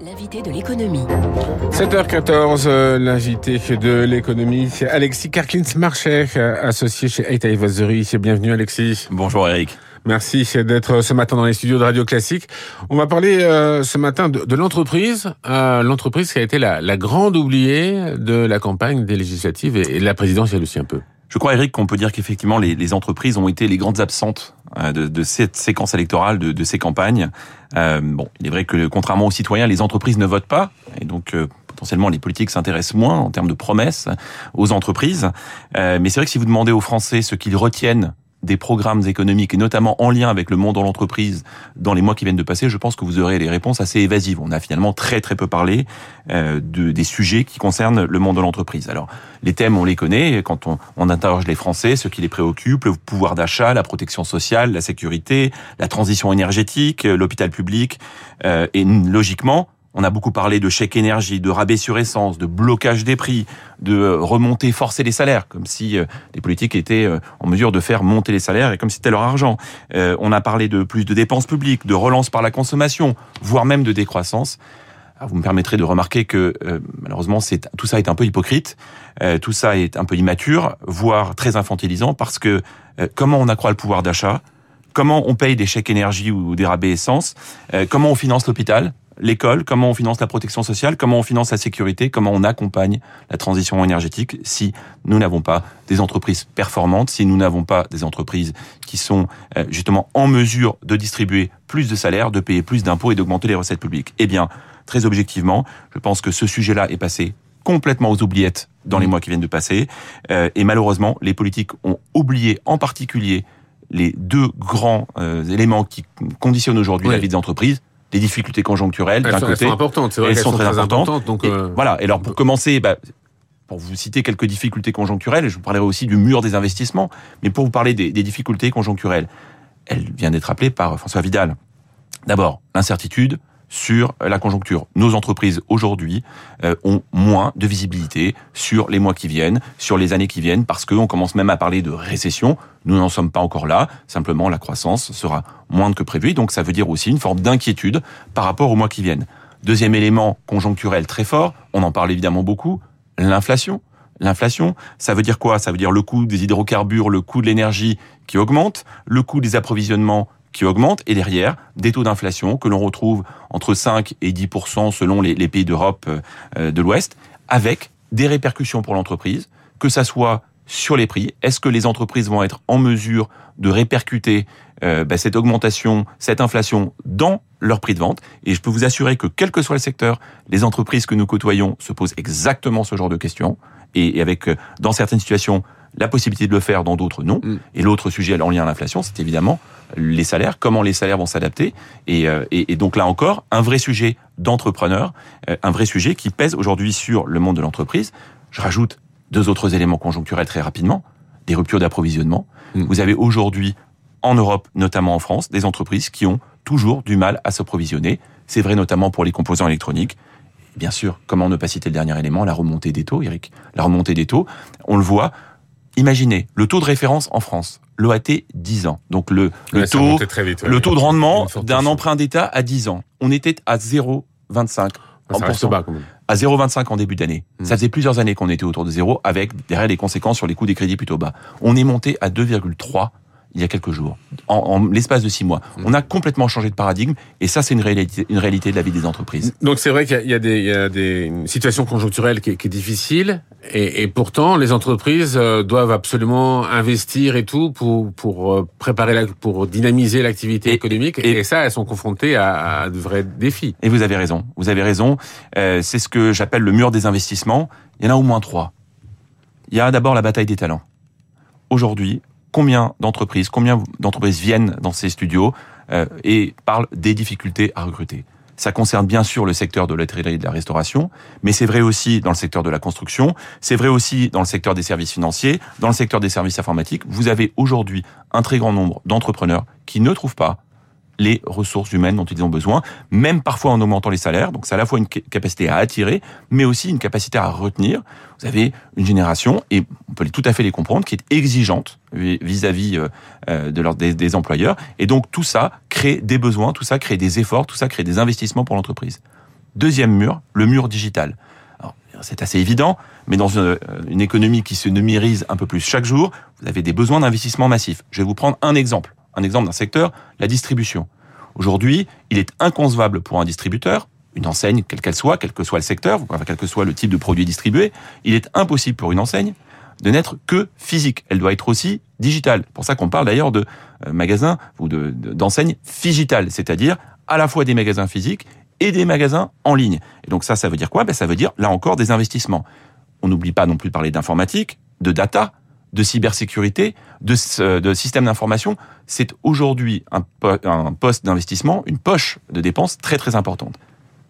L'invité de l'économie. 7h14, euh, l'invité de l'économie, c'est Alexis Karklins-Marchais, associé chez Eight Advisory. Bienvenue Alexis. Bonjour Eric. Merci d'être ce matin dans les studios de Radio Classique. On va parler euh, ce matin de, de l'entreprise, euh, l'entreprise qui a été la, la, grande oubliée de la campagne des législatives et, et de la présidentielle aussi un peu. Je crois, Eric, qu'on peut dire qu'effectivement, les, les, entreprises ont été les grandes absentes euh, de, de cette séquence électorale, de, de ces campagnes. Euh, bon, il est vrai que, contrairement aux citoyens, les entreprises ne votent pas, et donc euh, potentiellement les politiques s'intéressent moins en termes de promesses aux entreprises. Euh, mais c'est vrai que si vous demandez aux Français ce qu'ils retiennent des programmes économiques et notamment en lien avec le monde de l'entreprise dans les mois qui viennent de passer, je pense que vous aurez les réponses assez évasives. On a finalement très très peu parlé euh, de, des sujets qui concernent le monde de l'entreprise. Alors les thèmes, on les connaît quand on, on interroge les Français, ce qui les préoccupe, le pouvoir d'achat, la protection sociale, la sécurité, la transition énergétique, l'hôpital public, euh, et logiquement, on a beaucoup parlé de chèque énergie, de rabais sur essence, de blocage des prix, de remonter, forcer les salaires, comme si euh, les politiques étaient euh, en mesure de faire monter les salaires et comme si c'était leur argent. Euh, on a parlé de plus de dépenses publiques, de relance par la consommation, voire même de décroissance. Alors vous me permettrez de remarquer que malheureusement c'est tout ça est un peu hypocrite, tout ça est un peu immature, voire très infantilisant, parce que comment on accroît le pouvoir d'achat, comment on paye des chèques énergie ou des rabais essence, comment on finance l'hôpital, l'école, comment on finance la protection sociale, comment on finance la sécurité, comment on accompagne la transition énergétique si nous n'avons pas des entreprises performantes, si nous n'avons pas des entreprises qui sont euh, justement en mesure de distribuer plus de salaires, de payer plus d'impôts et d'augmenter les recettes publiques. Eh bien, très objectivement, je pense que ce sujet-là est passé complètement aux oubliettes dans les mmh. mois qui viennent de passer. Euh, et malheureusement, les politiques ont oublié en particulier les deux grands euh, éléments qui conditionnent aujourd'hui oui. la vie des entreprises, des difficultés conjoncturelles d'un côté. Elles sont importantes, c'est vrai. Elles, sont, sont, très, importantes. importantes donc et euh... Voilà. Et alors pour commencer, bah, pour vous citer quelques difficultés conjoncturelles, je vous parlerai aussi du mur des investissements, mais pour vous parler des, des difficultés conjoncturelles, elle vient d'être appelée par François Vidal. D'abord, l'incertitude, sur la conjoncture. Nos entreprises aujourd'hui euh, ont moins de visibilité sur les mois qui viennent, sur les années qui viennent, parce qu'on commence même à parler de récession. Nous n'en sommes pas encore là. Simplement, la croissance sera moindre que prévu. Donc, ça veut dire aussi une forme d'inquiétude par rapport aux mois qui viennent. Deuxième élément conjoncturel très fort, on en parle évidemment beaucoup, l'inflation. L'inflation, ça veut dire quoi? Ça veut dire le coût des hydrocarbures, le coût de l'énergie qui augmente, le coût des approvisionnements qui augmente et derrière des taux d'inflation que l'on retrouve entre 5 et 10% selon les, les pays d'Europe euh, de l'Ouest, avec des répercussions pour l'entreprise, que ça soit sur les prix. Est-ce que les entreprises vont être en mesure de répercuter euh, bah, cette augmentation, cette inflation dans leur prix de vente? Et je peux vous assurer que quel que soit le secteur, les entreprises que nous côtoyons se posent exactement ce genre de questions et, et avec euh, dans certaines situations la possibilité de le faire, dans d'autres non. Mm. Et l'autre sujet en lien à l'inflation, c'est évidemment les salaires, comment les salaires vont s'adapter. Et, euh, et, et, donc là encore, un vrai sujet d'entrepreneur, euh, un vrai sujet qui pèse aujourd'hui sur le monde de l'entreprise. Je rajoute deux autres éléments conjoncturels très rapidement, des ruptures d'approvisionnement. Mmh. Vous avez aujourd'hui, en Europe, notamment en France, des entreprises qui ont toujours du mal à s'approvisionner. C'est vrai notamment pour les composants électroniques. Bien sûr, comment ne pas citer le dernier élément, la remontée des taux, Eric? La remontée des taux, on le voit. Imaginez le taux de référence en France, l'OAT 10 ans. Donc le, le Ouais, taux, montait très vite, ouais. le taux de rendement d'un emprunt d'État à 10 ans. On était à 0,25 Ça reste pourcent. bas à 0,25 en début d'année. Mm. Ça faisait plusieurs années qu'on était autour de zéro, avec derrière les conséquences sur les coûts des crédits plutôt bas. On est monté à 2,3 il y a quelques jours, en, en l'espace de six mois. Mm. On a complètement changé de paradigme, et ça, c'est une réalité, une réalité de la vie des entreprises. Donc c'est vrai qu'il y a- il y a, des, une situation conjoncturelle qui est, qui est difficile et, et pourtant les entreprises euh, doivent absolument investir et tout pour pour euh, préparer la, pour dynamiser l'activité économique et, et- ça elles sont confrontées à, à de vrais défis. Et vous avez raison, vous avez raison. Euh, c'est ce que j'appelle le mur des investissements. Il y en a au moins trois. Il y a d'abord la bataille des talents. Aujourd'hui, combien d'entreprises, combien d'entreprises viennent dans ces studios euh, et parlent des difficultés à recruter ça concerne bien sûr le secteur de l'hôtellerie et de la restauration, mais c'est vrai aussi dans le secteur de la construction, c'est vrai aussi dans le secteur des services financiers, dans le secteur des services informatiques. Vous avez aujourd'hui un très grand nombre d'entrepreneurs qui ne trouvent pas les ressources humaines dont ils ont besoin, même parfois en augmentant les salaires. Donc c'est à la fois une ca- capacité à attirer, mais aussi une capacité à retenir. Vous avez une génération, et on peut tout à fait les comprendre, qui est exigeante vis- vis-à-vis euh, euh, de leur, des, employeurs. Et donc tout ça crée des besoins, tout ça crée des efforts, tout ça crée des investissements pour l'entreprise. Deuxième mur, le mur digital. C'est assez évident, mais dans une, une, économie qui se numérise un peu plus chaque jour, vous avez des besoins d'investissement massifs. Je vais vous prendre un exemple, un exemple d'un secteur, la distribution. Aujourd'hui, il est inconcevable pour un distributeur, une enseigne, quelle qu'elle soit, quel que soit le secteur, quel que soit le type de produit distribué, il est impossible pour une enseigne de n'être que physique. Elle doit être aussi digitale. C'est pour ça qu'on parle d'ailleurs de euh, magasins ou d'enseignes de, digitales, c'est-à-dire à la fois des magasins physiques et des magasins en ligne. Et donc ça, ça veut dire quoi? Ben, Ça veut dire, là encore, des investissements. On n'oublie pas non plus de parler d'informatique, de data, de cybersécurité, de, euh, de d'information. C'est aujourd'hui un, un poste d'investissement, une poche de dépenses très très importante.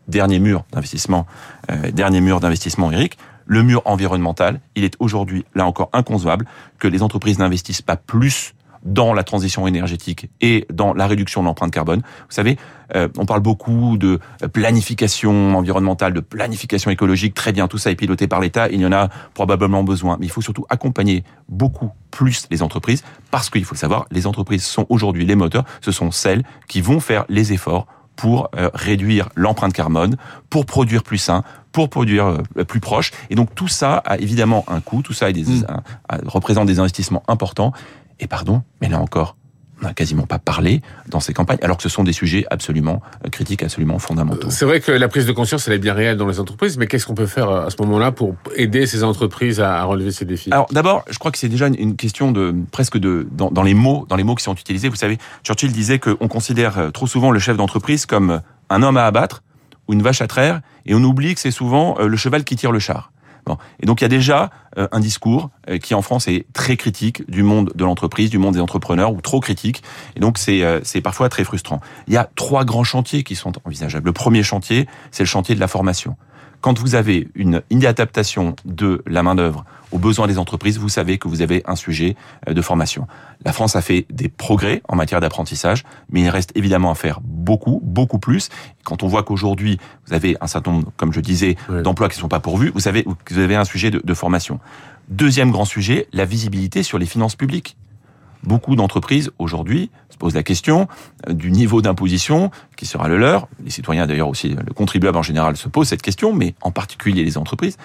Dernier mur d'investissement, euh, dernier mur d'investissement, Eric, le mur environnemental, il est aujourd'hui, là encore, inconcevable que les entreprises n'investissent pas plus dans la transition énergétique et dans la réduction de l'empreinte carbone. Vous savez, euh, on parle beaucoup de planification environnementale, de planification écologique. Très bien, tout ça est piloté par l'État. Il y en a probablement besoin. Mais il faut surtout accompagner beaucoup plus les entreprises parce qu'il faut le savoir, les entreprises sont aujourd'hui les moteurs. Ce sont celles qui vont faire les efforts pour euh, réduire l'empreinte carbone, pour produire plus sain, pour produire euh, plus proche. Et donc tout ça a évidemment un coût, tout ça a des, mm. représente des investissements importants. Et pardon, mais là encore, on n'a quasiment pas parlé dans ces campagnes, alors que ce sont des sujets absolument euh, critiques, absolument fondamentaux. C'est vrai que la prise de conscience, elle est bien réelle dans les entreprises, mais qu'est-ce qu'on peut faire à ce moment-là pour aider ces entreprises à relever ces défis? Alors d'abord, je crois que c'est déjà une question de presque de dans, dans, les mots, dans les mots qui sont utilisés. Vous savez, Churchill disait qu'on considère euh, trop souvent le chef d'entreprise comme un homme à abattre ou une vache à traire, et on oublie que c'est souvent euh, le cheval qui tire le char. Bon. Et donc il y a déjà euh, un discours euh, qui en France est très critique du monde de l'entreprise, du monde des entrepreneurs, ou trop critique. Et donc c'est euh, c'est parfois très frustrant. Il y a trois grands chantiers qui sont envisageables. Le premier chantier, c'est le chantier de la formation. Quand vous avez une inadaptation de la main-d'œuvre aux besoins des entreprises, vous savez que vous avez un sujet euh, de formation. La France a fait des progrès en matière d'apprentissage, mais il reste évidemment à faire beaucoup, beaucoup plus. Quand on voit qu'aujourd'hui, vous avez un certain nombre, comme je disais, d'emplois qui ne sont pas pourvus, vous savez, vous avez un sujet de, de formation. Deuxième grand sujet, la visibilité sur les finances publiques. Beaucoup d'entreprises aujourd'hui se posent la question euh, du niveau d'imposition qui sera le leur. Les citoyens d'ailleurs aussi, le contribuable en général se pose cette question, mais en particulier les entreprises.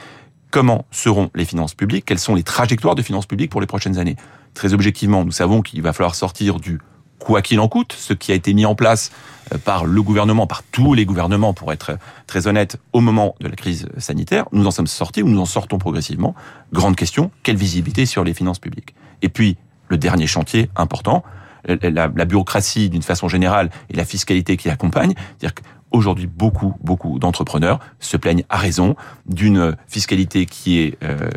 Comment seront les finances publiques? Quelles sont les trajectoires de finances publiques pour les prochaines années? Très objectivement, nous savons qu'il va falloir sortir du quoi qu'il en coûte, ce qui a été mis en place euh, par le gouvernement, par tous les gouvernements, pour être très honnête, au moment de la crise sanitaire. Nous en sommes sortis ou nous en sortons progressivement. Grande question, quelle visibilité sur les finances publiques? Et puis, le dernier chantier important, la, la bureaucratie d'une façon générale et la fiscalité qui accompagne. Aujourd'hui, beaucoup, beaucoup d'entrepreneurs se plaignent à raison d'une fiscalité qui est euh,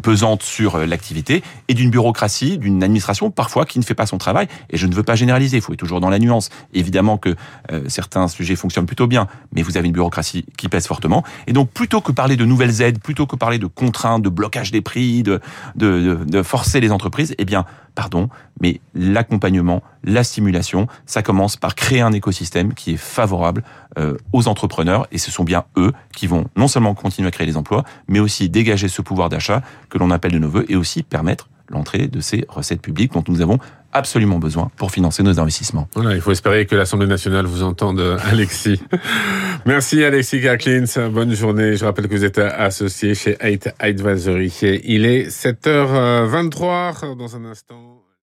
pesante sur l'activité et d'une bureaucratie, d'une administration parfois qui ne fait pas son travail. Et je ne veux pas généraliser, il faut être toujours dans la nuance. Évidemment que euh, certains sujets fonctionnent plutôt bien, mais vous avez une bureaucratie qui pèse fortement. Et donc, plutôt que parler de nouvelles aides, plutôt que parler de contraintes, de blocage des prix, de, de, de, de forcer les entreprises, eh bien, pardon, mais l'accompagnement, la stimulation, ça commence par créer un écosystème qui est favorable euh, aux entrepreneurs et ce sont bien eux qui vont non seulement continuer à créer des emplois, mais aussi dégager ce pouvoir d'achat que l'on appelle de nos voeux et aussi permettre l'entrée de ces recettes publiques dont nous avons absolument besoin pour financer nos investissements. Voilà, il faut espérer que l'Assemblée nationale vous entende, Alexis. Merci Alexis Kaklins, bonne journée. Je rappelle que vous êtes associé chez 8 Advisory. Il est 7h23 dans un instant.